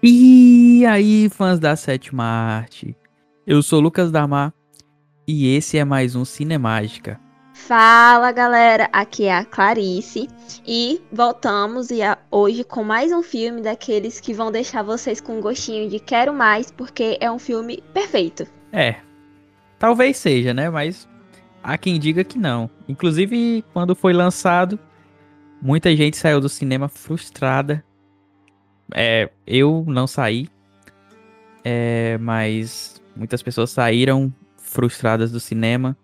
E aí, fãs da sétima arte? Eu sou Lucas Damar e esse é mais um Cinemágica. Fala galera, aqui é a Clarice e voltamos e hoje com mais um filme daqueles que vão deixar vocês com um gostinho de quero mais, porque é um filme perfeito. É, talvez seja, né? Mas há quem diga que não. Inclusive, quando foi lançado, muita gente saiu do cinema frustrada é, eu não saí, é, mas muitas pessoas saíram frustradas do cinema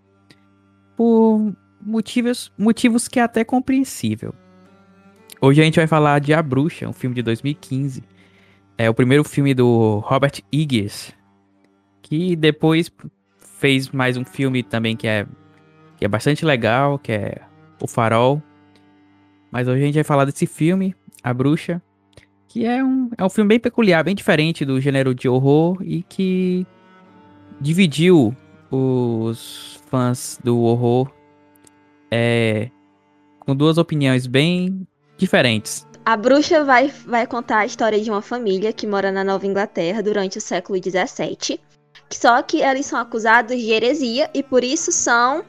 por motivos, motivos que é até compreensível. Hoje a gente vai falar de A Bruxa, um filme de 2015. É o primeiro filme do Robert Eggers, que depois fez mais um filme também que é, que é bastante legal, que é O Farol. Mas hoje a gente vai falar desse filme, A Bruxa, que é um, é um filme bem peculiar, bem diferente do gênero de horror e que dividiu os fãs do horror é, com duas opiniões bem diferentes. A bruxa vai, vai contar a história de uma família que mora na Nova Inglaterra durante o século XVII. Só que eles são acusados de heresia e por isso são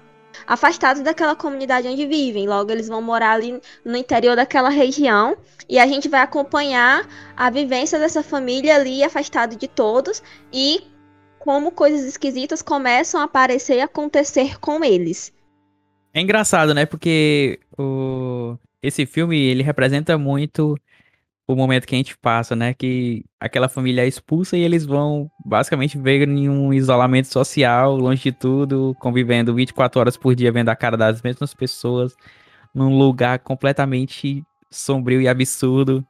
afastados daquela comunidade onde vivem. Logo, eles vão morar ali no interior daquela região e a gente vai acompanhar a vivência dessa família ali afastado de todos e como coisas esquisitas começam a aparecer e acontecer com eles. É engraçado, né? Porque o... esse filme ele representa muito o momento que a gente passa, né? Que aquela família é expulsa e eles vão basicamente viver em um isolamento social, longe de tudo, convivendo 24 horas por dia, vendo a cara das mesmas pessoas, num lugar completamente sombrio e absurdo,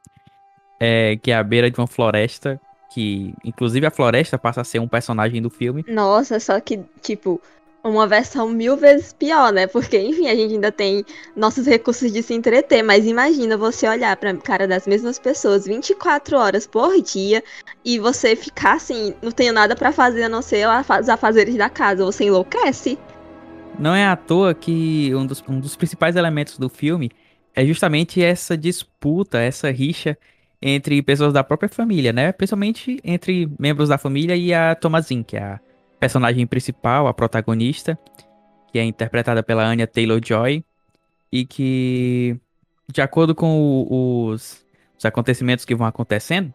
é, que é a beira de uma floresta, que inclusive a floresta passa a ser um personagem do filme. Nossa, só que, tipo, uma versão mil vezes pior, né? Porque, enfim, a gente ainda tem nossos recursos de se entreter, mas imagina você olhar pra cara das mesmas pessoas 24 horas por dia e você ficar assim, não tenho nada para fazer a não ser os afazeres da casa, você enlouquece. Não é à toa que um dos, um dos principais elementos do filme é justamente essa disputa, essa rixa entre pessoas da própria família, né? Principalmente entre membros da família e a Thomasin, que é a personagem principal, a protagonista, que é interpretada pela Anya Taylor-Joy, e que, de acordo com o, os, os acontecimentos que vão acontecendo,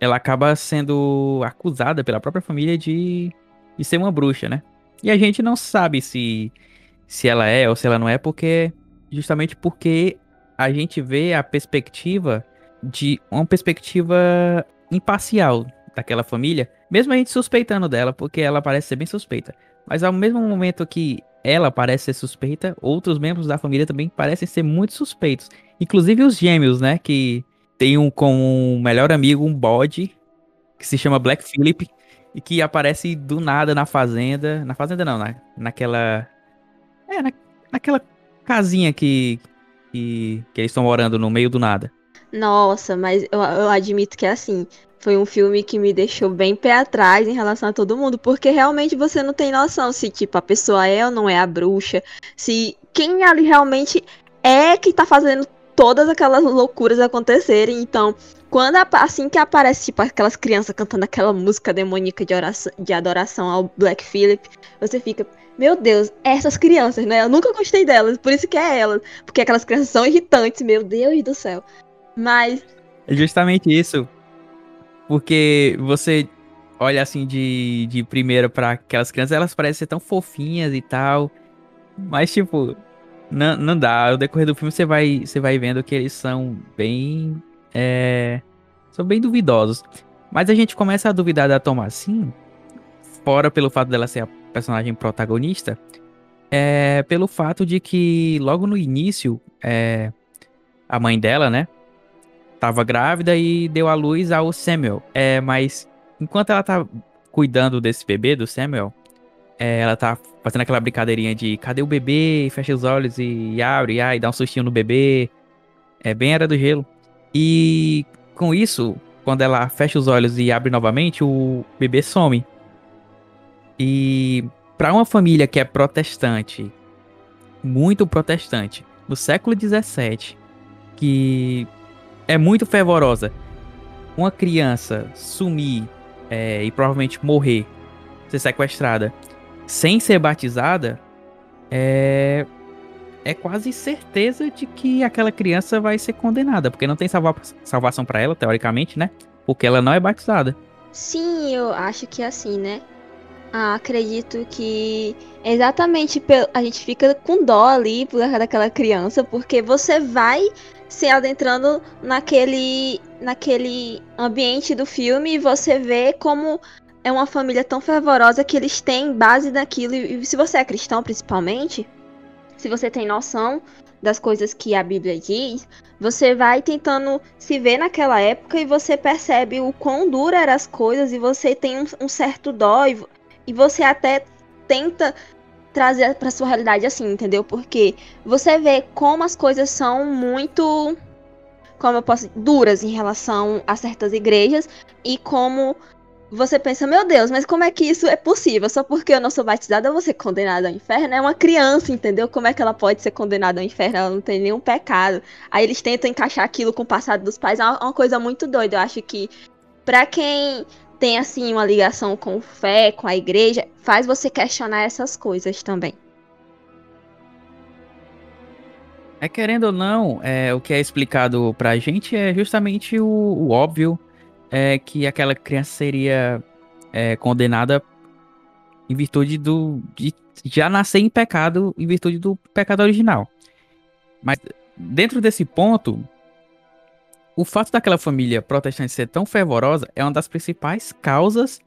ela acaba sendo acusada pela própria família de, de ser uma bruxa, né? E a gente não sabe se, se ela é ou se ela não é, porque justamente porque a gente vê a perspectiva de uma perspectiva imparcial daquela família, mesmo a gente suspeitando dela, porque ela parece ser bem suspeita. Mas ao mesmo momento que ela parece ser suspeita, outros membros da família também parecem ser muito suspeitos. Inclusive os gêmeos, né? Que tem um como um melhor amigo um bode que se chama Black Phillip e que aparece do nada na fazenda. Na fazenda não, na, naquela. É, na, naquela casinha que, que, que eles estão morando no meio do nada. Nossa, mas eu, eu admito que é assim foi um filme que me deixou bem pé atrás em relação a todo mundo, porque realmente você não tem noção se, tipo, a pessoa é ou não é a bruxa, se quem ali realmente é que tá fazendo todas aquelas loucuras acontecerem. Então, quando assim que aparece, tipo, aquelas crianças cantando aquela música demoníaca de, oração, de adoração ao Black Phillip, você fica, meu Deus, essas crianças, né? Eu nunca gostei delas, por isso que é elas. Porque aquelas crianças são irritantes, meu Deus do céu. Mas. É justamente isso. Porque você olha assim de, de primeira para aquelas crianças, elas parecem ser tão fofinhas e tal. Mas, tipo, não, não dá. No decorrer do filme você vai, você vai vendo que eles são bem. É, são bem duvidosos. Mas a gente começa a duvidar da Thomasin, fora pelo fato dela ser a personagem protagonista, é pelo fato de que logo no início, é, a mãe dela, né? Tava grávida e deu à luz ao Samuel. É, mas enquanto ela tá cuidando desse bebê, do Samuel, é, ela tá fazendo aquela brincadeirinha de cadê o bebê? Fecha os olhos e abre, e, e dá um sustinho no bebê. É bem era do gelo. E com isso, quando ela fecha os olhos e abre novamente, o bebê some. E para uma família que é protestante, muito protestante, no século XVII, que é muito fervorosa. uma criança sumir é, e provavelmente morrer, ser sequestrada, sem ser batizada, é, é quase certeza de que aquela criança vai ser condenada, porque não tem salva salvação para ela, teoricamente, né? Porque ela não é batizada. Sim, eu acho que é assim, né? Ah, acredito que exatamente a gente fica com dó ali por daquela criança, porque você vai se adentrando naquele, naquele ambiente do filme e você vê como é uma família tão fervorosa que eles têm base naquilo. E se você é cristão, principalmente, se você tem noção das coisas que a Bíblia diz, você vai tentando se ver naquela época e você percebe o quão dura eram as coisas e você tem um, um certo dó e, e você até tenta trazer para sua realidade assim, entendeu? Porque você vê como as coisas são muito como eu posso duras em relação a certas igrejas e como você pensa, meu Deus, mas como é que isso é possível? Só porque eu não sou batizada eu vou ser condenada ao inferno? É uma criança, entendeu? Como é que ela pode ser condenada ao inferno? Ela não tem nenhum pecado. Aí eles tentam encaixar aquilo com o passado dos pais. É uma coisa muito doida. Eu acho que para quem tem assim uma ligação com fé, com a igreja, faz você questionar essas coisas também. É querendo ou não, é, o que é explicado pra gente é justamente o, o óbvio é que aquela criança seria é, condenada em virtude do de já nascer em pecado, em virtude do pecado original. Mas dentro desse ponto, o fato daquela família protestante ser tão fervorosa é uma das principais causas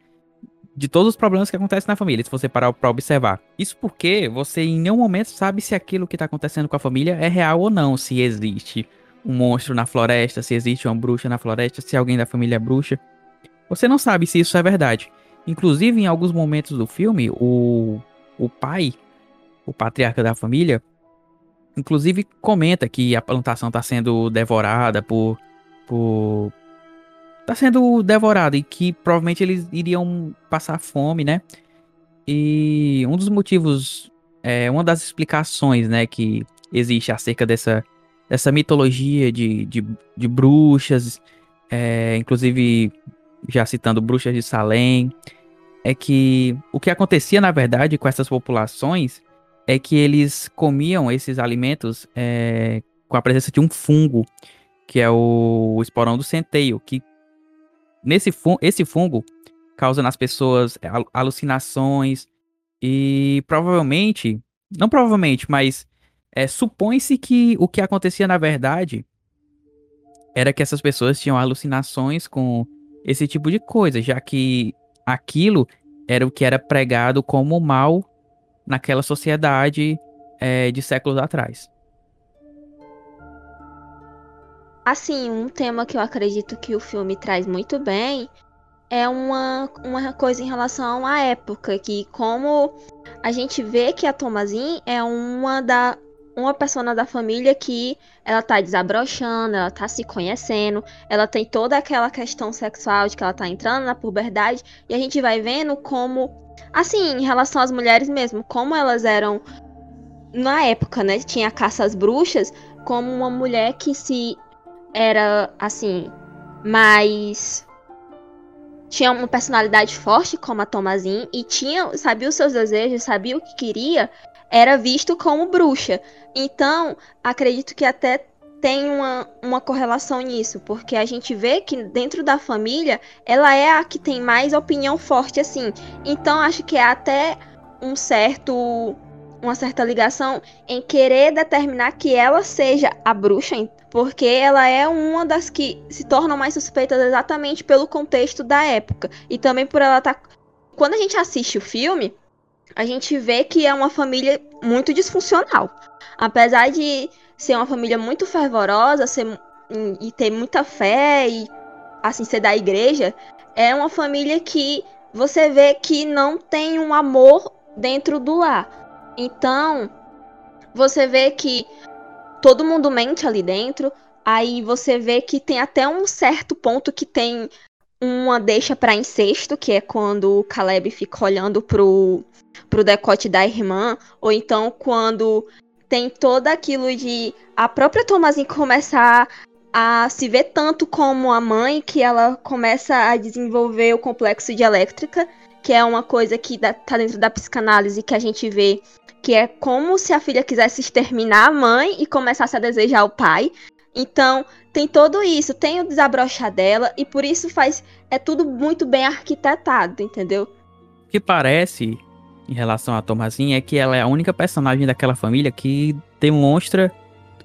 de todos os problemas que acontecem na família, se você parar para observar. Isso porque você em nenhum momento sabe se aquilo que está acontecendo com a família é real ou não, se existe um monstro na floresta, se existe uma bruxa na floresta, se alguém da família é bruxa. Você não sabe se isso é verdade. Inclusive, em alguns momentos do filme, o, o pai, o patriarca da família, inclusive comenta que a plantação está sendo devorada por, por. Tá sendo devorada e que provavelmente eles iriam passar fome, né? E um dos motivos, é, uma das explicações, né, que existe acerca dessa essa mitologia de, de, de bruxas, é, inclusive já citando bruxas de Salem, é que o que acontecia na verdade com essas populações é que eles comiam esses alimentos é, com a presença de um fungo, que é o, esporão do centeio, que nesse fun esse fungo causa nas pessoas alucinações e provavelmente, não provavelmente, mas é, supõe-se que o que acontecia na verdade era que essas pessoas tinham alucinações com esse tipo de coisa, já que aquilo era o que era pregado como mal naquela sociedade é, de séculos atrás. Assim, um tema que eu acredito que o filme traz muito bem é uma, uma coisa em relação à época, que como a gente vê que a Tomazin é uma da, uma persona da família que ela tá desabrochando, ela tá se conhecendo, ela tem toda aquela questão sexual de que ela tá entrando na puberdade, e a gente vai vendo como, assim, em relação às mulheres mesmo, como elas eram, na época, né, tinha a caça às bruxas, como uma mulher que se era, assim, mais tinha uma personalidade forte como a Tomazin e tinha, sabia os seus desejos, sabia o que queria, era visto como bruxa. Então, acredito que até tem uma, uma correlação nisso, porque a gente vê que dentro da família ela é a que tem mais opinião forte assim. Então acho que é até um certo uma certa ligação em querer determinar que ela seja a bruxa, porque ela é uma das que se tornam mais suspeitas exatamente pelo contexto da época e também por ela estar tá... quando a gente assiste o filme, a gente vê que é uma família muito disfuncional. Apesar de ser uma família muito fervorosa ser, e ter muita fé e assim ser da igreja, é uma família que você vê que não tem um amor dentro do lar. Então, você vê que todo mundo mente ali dentro. Aí você vê que tem até um certo ponto que tem uma deixa para incesto, que é quando o Caleb fica olhando pro pro decote da irmã, ou então quando tem todo aquilo de a própria Thomasin começar a se ver tanto como a mãe que ela começa a desenvolver o complexo de elétrica, que é uma coisa que tá dentro da psicanálise que a gente vê que é como se a filha quisesse exterminar a mãe e começasse a desejar o pai. Então, tem tudo isso, tem o desabrochar dela e por isso faz é tudo muito bem arquitetado, entendeu? O que parece em relação a Tomazinha é que ela é a única personagem daquela família que demonstra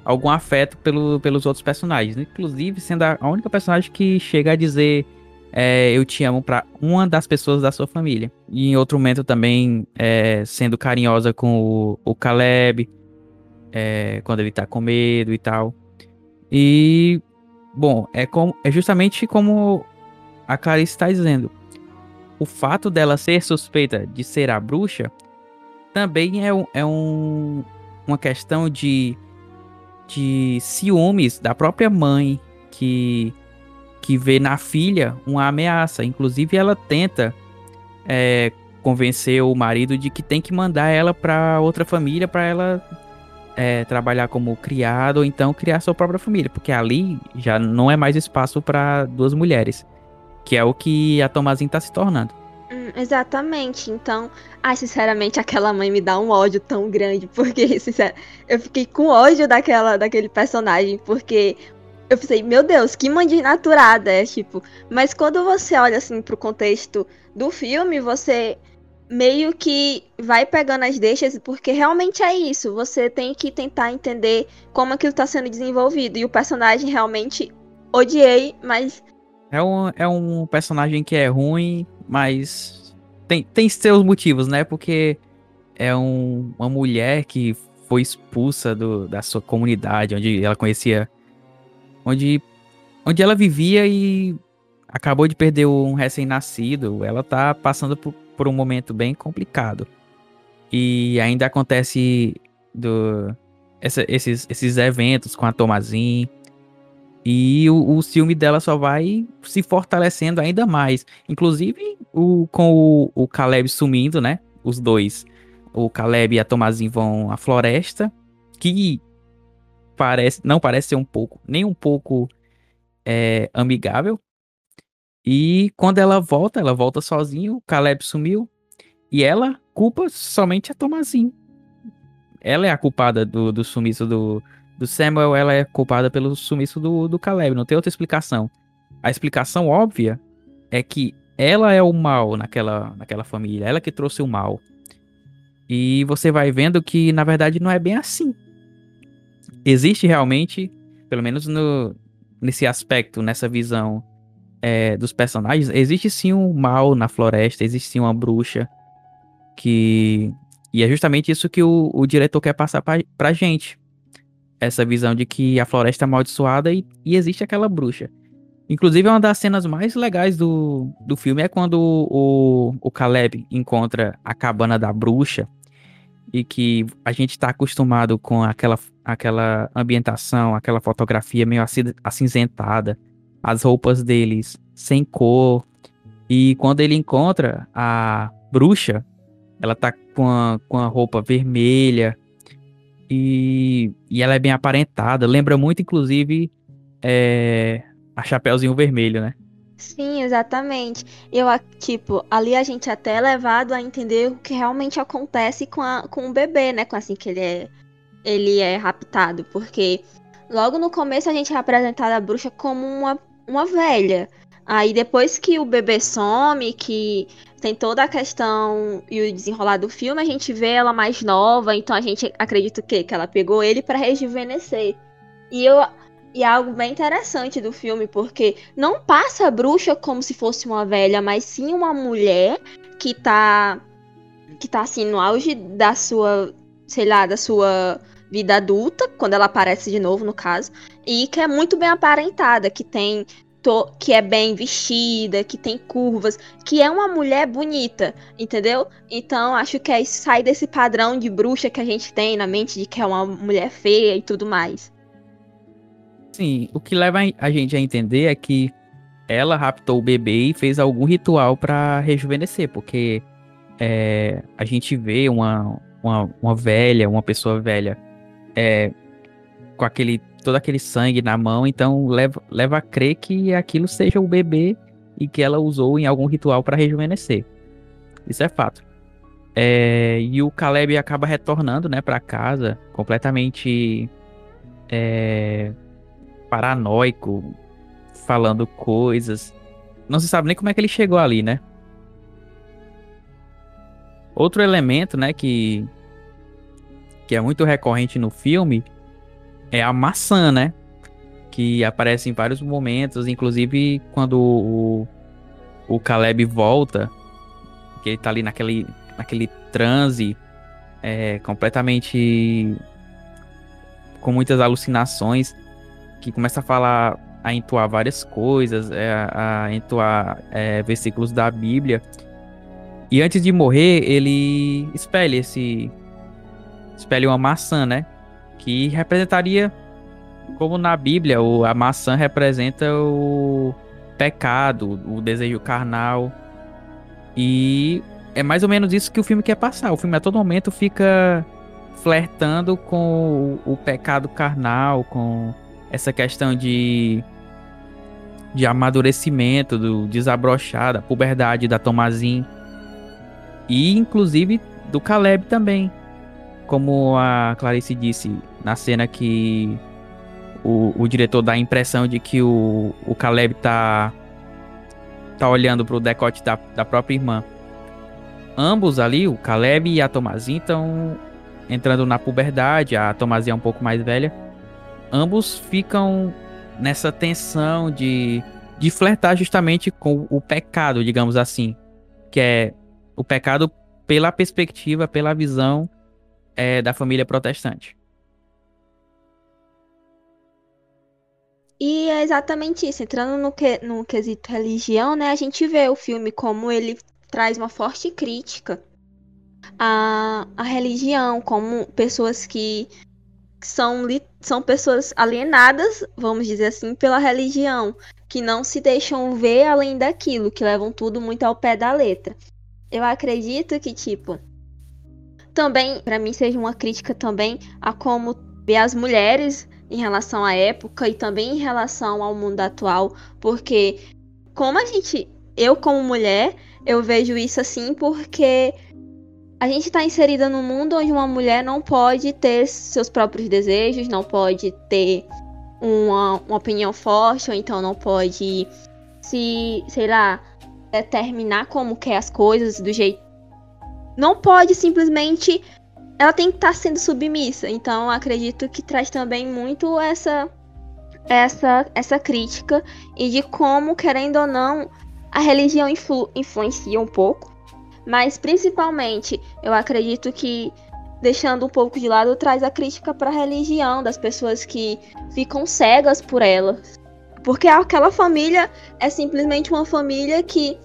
algum afeto pelo, pelos outros personagens, inclusive sendo a única personagem que chega a dizer é, eu te amo para uma das pessoas da sua família. E em outro momento também é, sendo carinhosa com o, o Caleb, é, quando ele tá com medo e tal. E, bom, é, como, é justamente como a Clarice está dizendo. O fato dela ser suspeita de ser a bruxa também é, um, é um, uma questão de, de ciúmes da própria mãe que que vê na filha uma ameaça. Inclusive, ela tenta é, convencer o marido de que tem que mandar ela para outra família para ela é, trabalhar como criado ou então criar sua própria família, porque ali já não é mais espaço para duas mulheres, que é o que a Tomazinha tá se tornando. Hum, exatamente. Então, ai, sinceramente, aquela mãe me dá um ódio tão grande, porque, eu fiquei com ódio daquela, daquele personagem, porque eu pensei, meu Deus, que mãe desnaturada, é tipo. Mas quando você olha assim pro contexto do filme, você meio que vai pegando as deixas, porque realmente é isso. Você tem que tentar entender como aquilo tá sendo desenvolvido. E o personagem realmente odiei, mas. É um, é um personagem que é ruim, mas tem, tem seus motivos, né? Porque é um, uma mulher que foi expulsa do, da sua comunidade, onde ela conhecia onde, onde ela vivia e acabou de perder um recém-nascido. Ela tá passando por, por, um momento bem complicado. E ainda acontece do, essa, esses, esses eventos com a Tomazin. E o, o ciúme dela só vai se fortalecendo ainda mais. Inclusive o, com o, o Caleb sumindo, né? Os dois. O Caleb e a Tomazin vão à floresta. Que parece, não parece ser um pouco, nem um pouco é, amigável. E quando ela volta, ela volta sozinha, o Caleb sumiu. E ela culpa somente a Tomazinho. Ela é a culpada do, do sumiço do, do Samuel, ela é culpada pelo sumiço do, do Caleb, não tem outra explicação. A explicação óbvia é que ela é o mal naquela, naquela família, ela que trouxe o mal. E você vai vendo que, na verdade, não é bem assim existe realmente, pelo menos no, nesse aspecto, nessa visão é, dos personagens, existe sim um mal na floresta, existe sim uma bruxa que. E é justamente isso que o, o diretor quer passar pra, pra gente. Essa visão de que a floresta é amaldiçoada e, e existe aquela bruxa. Inclusive, uma das cenas mais legais do, do filme é quando o, o Caleb encontra a cabana da bruxa e que a gente está acostumado com aquela, aquela ambientação, aquela fotografia meio acinzentada, as roupas deles sem cor. E quando ele encontra a bruxa, ela tá com a, com a roupa vermelha e, e ela é bem aparentada. Lembra muito, inclusive, é, a Chapeuzinho Vermelho, né? Sim, exatamente. Eu, tipo, ali a gente até é levado a entender o que realmente acontece com, a, com o bebê, né? Com assim que ele é, ele é raptado. Porque logo no começo a gente é apresentado a bruxa como uma, uma velha. Aí depois que o bebê some, que tem toda a questão e o desenrolar do filme, a gente vê ela mais nova, então a gente acredita que, que ela pegou ele para rejuvenescer. E eu e algo bem interessante do filme, porque não passa a bruxa como se fosse uma velha, mas sim uma mulher que tá. que tá assim no auge da sua. sei lá, da sua vida adulta, quando ela aparece de novo, no caso, e que é muito bem aparentada, que tem. To, que é bem vestida, que tem curvas, que é uma mulher bonita, entendeu? Então acho que é sai desse padrão de bruxa que a gente tem na mente de que é uma mulher feia e tudo mais assim, o que leva a gente a entender é que ela raptou o bebê e fez algum ritual para rejuvenescer, porque é, a gente vê uma, uma, uma, velha, uma pessoa velha, é, com aquele todo aquele sangue na mão, então leva, leva a crer que aquilo seja o bebê e que ela usou em algum ritual para rejuvenescer. Isso é fato. É, e o Caleb acaba retornando, né, para casa completamente é, paranoico, falando coisas. Não se sabe nem como é que ele chegou ali, né? Outro elemento, né, que que é muito recorrente no filme é a maçã, né? Que aparece em vários momentos, inclusive quando o, o Caleb volta, que ele tá ali naquele, naquele transe é, completamente com muitas alucinações, que começa a falar, a entoar várias coisas, é, a entoar é, versículos da Bíblia. E antes de morrer, ele espelha esse. Espelha uma maçã, né? Que representaria, como na Bíblia, o, a maçã representa o pecado, o desejo carnal. E é mais ou menos isso que o filme quer passar. O filme a todo momento fica flertando com o pecado carnal, com essa questão de de amadurecimento, do desabrochar, da puberdade da Tomazin. E inclusive do Caleb também. Como a Clarice disse na cena que o, o diretor dá a impressão de que o, o Caleb tá, tá olhando pro decote da, da própria irmã. Ambos ali, o Caleb e a Tomazin, estão entrando na puberdade. A Tomazin é um pouco mais velha. Ambos ficam nessa tensão de, de flertar justamente com o pecado, digamos assim. Que é o pecado pela perspectiva, pela visão é, da família protestante. E é exatamente isso. Entrando no, que, no quesito religião, né? A gente vê o filme como ele traz uma forte crítica à, à religião, como pessoas que são, são pessoas alienadas, vamos dizer assim, pela religião, que não se deixam ver além daquilo, que levam tudo muito ao pé da letra. Eu acredito que, tipo, também, para mim, seja uma crítica também a como ver as mulheres em relação à época e também em relação ao mundo atual, porque como a gente, eu como mulher, eu vejo isso assim porque a gente está inserida num mundo onde uma mulher não pode ter seus próprios desejos, não pode ter uma, uma opinião forte, ou então não pode se, sei lá, determinar como quer as coisas do jeito. Não pode simplesmente ela tem que estar tá sendo submissa. Então, acredito que traz também muito essa essa essa crítica e de como, querendo ou não, a religião influ influencia um pouco. Mas principalmente, eu acredito que deixando um pouco de lado traz a crítica para a religião das pessoas que ficam cegas por ela. Porque aquela família é simplesmente uma família que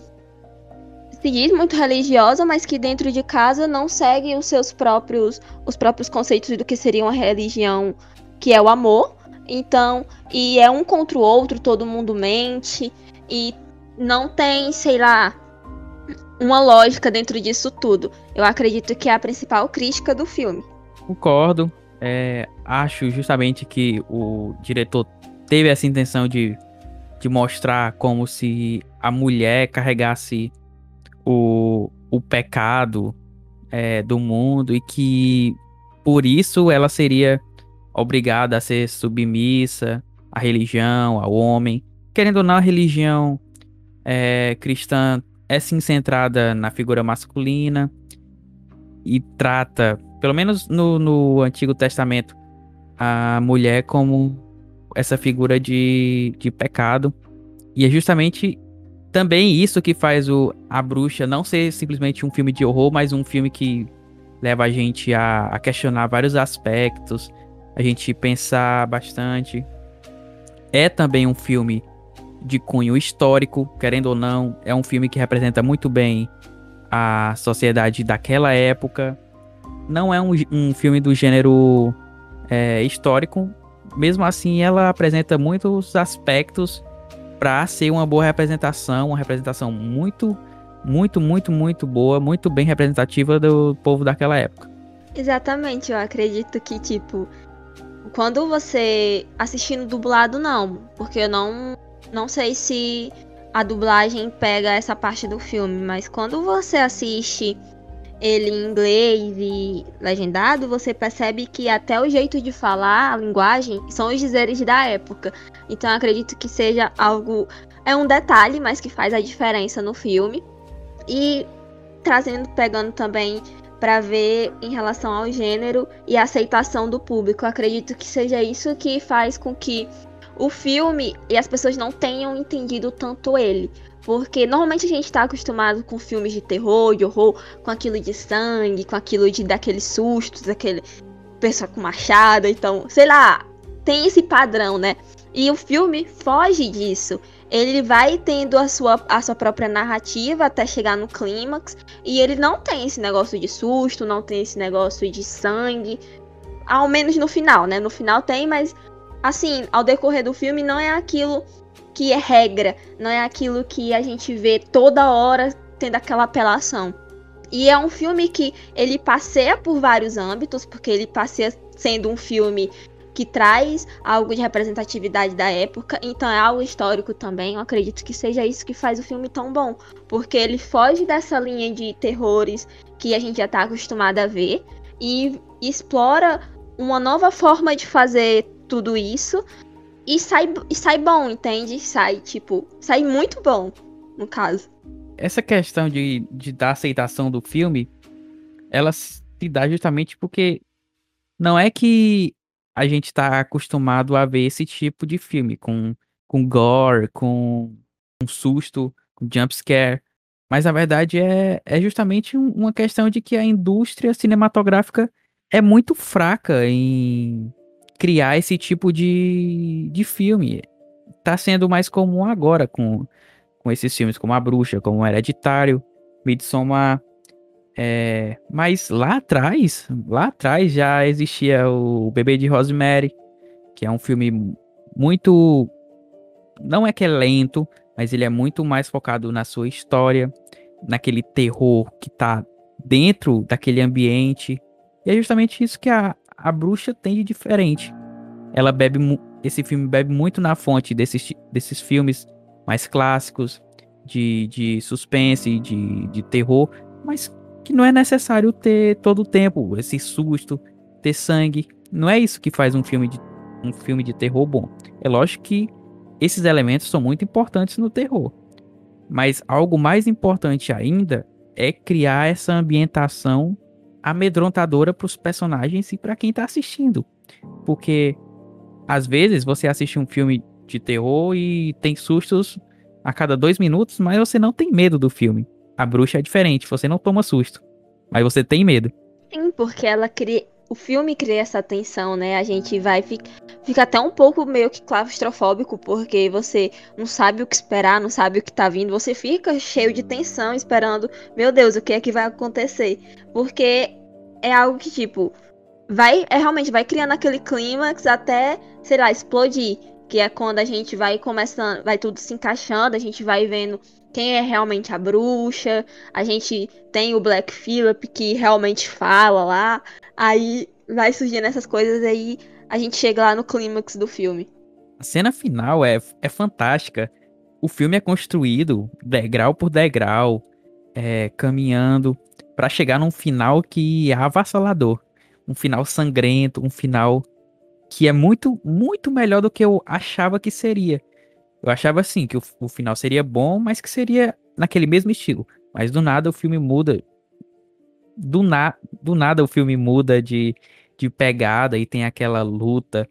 se diz muito religiosa, mas que dentro de casa não segue os seus próprios os próprios conceitos do que seria uma religião, que é o amor. Então, e é um contra o outro, todo mundo mente e não tem, sei lá, uma lógica dentro disso tudo. Eu acredito que é a principal crítica do filme. Concordo. É, acho justamente que o diretor teve essa intenção de, de mostrar como se a mulher carregasse o, o pecado é, do mundo e que por isso ela seria obrigada a ser submissa à religião, ao homem. Querendo ou não, a religião é, cristã é sim centrada na figura masculina e trata, pelo menos no, no Antigo Testamento, a mulher como essa figura de, de pecado. E é justamente também isso que faz o A Bruxa não ser simplesmente um filme de horror, mas um filme que leva a gente a, a questionar vários aspectos, a gente pensar bastante. É também um filme de cunho histórico, querendo ou não, é um filme que representa muito bem a sociedade daquela época. Não é um, um filme do gênero é, histórico, mesmo assim, ela apresenta muitos aspectos para ser uma boa representação, uma representação muito, muito, muito, muito boa, muito bem representativa do povo daquela época. Exatamente, eu acredito que, tipo, quando você assistindo dublado não, porque eu não não sei se a dublagem pega essa parte do filme, mas quando você assiste ele em inglês e legendado, você percebe que até o jeito de falar, a linguagem, são os dizeres da época. Então acredito que seja algo. É um detalhe, mas que faz a diferença no filme. E trazendo, pegando também para ver em relação ao gênero e a aceitação do público. acredito que seja isso que faz com que o filme e as pessoas não tenham entendido tanto ele. Porque normalmente a gente está acostumado com filmes de terror, de horror, com aquilo de sangue, com aquilo de daqueles sustos, aquele pessoa com machado, então, sei lá, tem esse padrão, né? E o filme foge disso ele vai tendo a sua, a sua própria narrativa até chegar no clímax. E ele não tem esse negócio de susto, não tem esse negócio de sangue. Ao menos no final, né? No final tem, mas assim, ao decorrer do filme não é aquilo que é regra, não é aquilo que a gente vê toda hora tendo aquela apelação. E é um filme que ele passeia por vários âmbitos, porque ele passeia sendo um filme que traz algo de representatividade da época, então é algo histórico também. Eu acredito que seja isso que faz o filme tão bom, porque ele foge dessa linha de terrores que a gente já está acostumado a ver e explora uma nova forma de fazer tudo isso e sai, e sai bom, entende? Sai, tipo, sai muito bom, no caso. Essa questão de, de dar aceitação do filme, ela se dá justamente porque não é que a gente está acostumado a ver esse tipo de filme, com, com gore, com, com susto, com jumpscare. Mas a verdade é, é justamente um, uma questão de que a indústria cinematográfica é muito fraca em criar esse tipo de, de filme. Tá sendo mais comum agora com, com esses filmes como A Bruxa, como Hereditário, Midsommar, é, mas lá atrás, lá atrás já existia o Bebê de Rosemary, que é um filme muito. Não é que é lento, mas ele é muito mais focado na sua história, naquele terror que tá dentro daquele ambiente. E é justamente isso que a, a bruxa tem de diferente. Ela bebe. Esse filme bebe muito na fonte desses, desses filmes mais clássicos, de, de suspense, de, de terror, mas que não é necessário ter todo o tempo esse susto, ter sangue. Não é isso que faz um filme de, um filme de terror bom. É lógico que esses elementos são muito importantes no terror. Mas algo mais importante ainda é criar essa ambientação amedrontadora para os personagens e para quem está assistindo. Porque às vezes você assiste um filme de terror e tem sustos a cada dois minutos, mas você não tem medo do filme. A bruxa é diferente, você não toma susto, mas você tem medo. Sim, porque ela cria. O filme cria essa tensão, né? A gente vai ficar fica até um pouco meio que claustrofóbico, porque você não sabe o que esperar, não sabe o que tá vindo, você fica cheio de tensão, esperando, meu Deus, o que é que vai acontecer? Porque é algo que, tipo, vai. É realmente vai criando aquele clímax até, sei lá, explodir. Que é quando a gente vai começando, vai tudo se encaixando, a gente vai vendo quem é realmente a bruxa. A gente tem o Black Phillip que realmente fala lá. Aí vai surgindo essas coisas aí a gente chega lá no clímax do filme. A cena final é, é fantástica. O filme é construído degrau por degrau, é, caminhando para chegar num final que é avassalador. Um final sangrento, um final que é muito, muito melhor do que eu achava que seria. Eu achava assim, que o, o final seria bom, mas que seria naquele mesmo estilo. Mas do nada o filme muda. Do, na, do nada o filme muda de, de pegada e tem aquela luta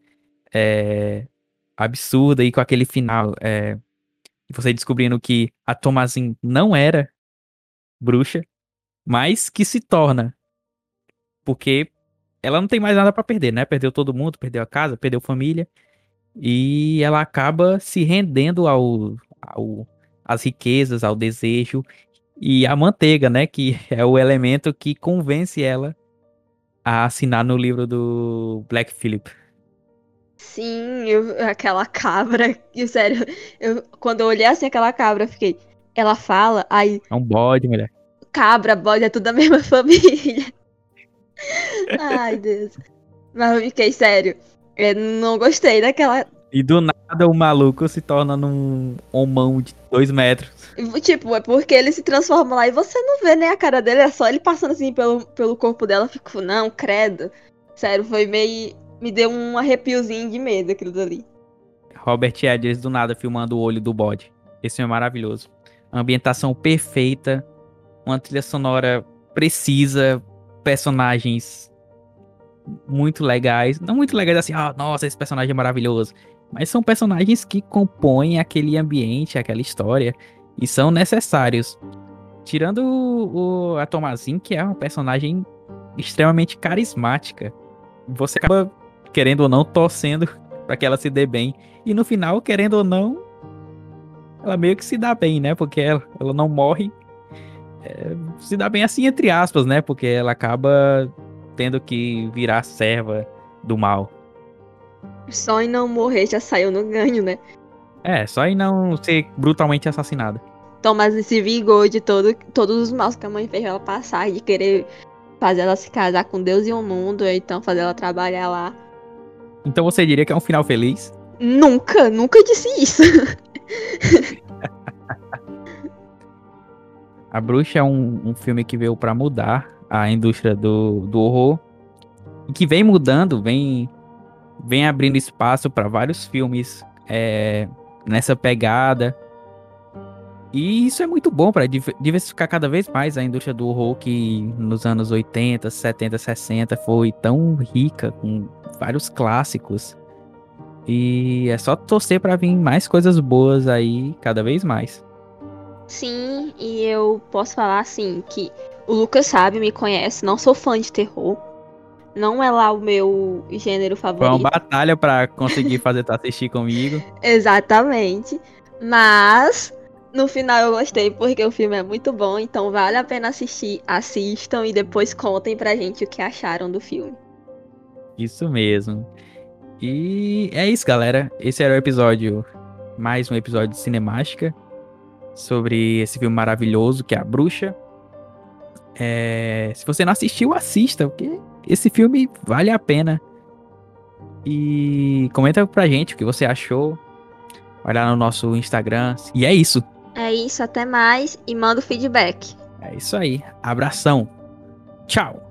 é, absurda e com aquele final. É, você descobrindo que a Thomasin não era bruxa, mas que se torna. Porque ela não tem mais nada para perder, né? Perdeu todo mundo, perdeu a casa, perdeu família. E ela acaba se rendendo ao, ao às riquezas, ao desejo e à manteiga, né? Que é o elemento que convence ela a assinar no livro do Black Phillip. Sim, eu, aquela cabra, sério, eu, quando eu olhei assim aquela cabra, eu fiquei, ela fala, aí... É um bode, mulher. Cabra, bode, é tudo da mesma família. Ai, Deus. Mas eu fiquei sério Eu não gostei daquela. E do nada o maluco se torna num homão de dois metros. Tipo, é porque ele se transforma lá e você não vê nem a cara dele, é só ele passando assim pelo, pelo corpo dela. Fico, não, credo. Sério, foi meio. Me deu um arrepiozinho de medo aquilo dali. Robert Edgers do nada filmando o olho do bode. Esse filme é maravilhoso. Ambientação perfeita, uma trilha sonora precisa, personagens muito legais. Não muito legais assim, ah, nossa, esse personagem é maravilhoso. Mas são personagens que compõem aquele ambiente, aquela história. E são necessários. Tirando o, a Tomazin, que é uma personagem extremamente carismática. Você acaba, querendo ou não, torcendo para que ela se dê bem. E no final, querendo ou não, ela meio que se dá bem, né? Porque ela, ela não morre. É, se dá bem assim, entre aspas, né? Porque ela acaba tendo que virar serva do mal. Só em não morrer já saiu no ganho, né? É, só em não ser brutalmente assassinada. Thomas se vingou de todo, todos os maus que a mãe fez ela passar, de querer fazer ela se casar com Deus e o mundo, ou então fazer ela trabalhar lá. Então você diria que é um final feliz? Nunca, nunca disse isso. a Bruxa é um, um filme que veio para mudar a indústria do, do horror que vem mudando, vem, vem abrindo espaço para vários filmes é, nessa pegada. E isso é muito bom para diversificar cada vez mais a indústria do horror que nos anos 80, 70, 60 foi tão rica com vários clássicos. E é só torcer para vir mais coisas boas aí cada vez mais. Sim, e eu posso falar assim que o Lucas sabe, me conhece, não sou fã de terror. Não é lá o meu gênero favorito. Foi uma batalha para conseguir fazer tu assistir comigo. Exatamente. Mas no final eu gostei porque o filme é muito bom, então vale a pena assistir. Assistam e depois contem pra gente o que acharam do filme. Isso mesmo. E é isso, galera. Esse era o episódio, mais um episódio de Cinemática sobre esse filme maravilhoso que é A Bruxa. É... Se você não assistiu, assista, porque esse filme vale a pena. E comenta pra gente o que você achou. Vai lá no nosso Instagram. E é isso. É isso, até mais e manda o feedback. É isso aí. Abração. Tchau.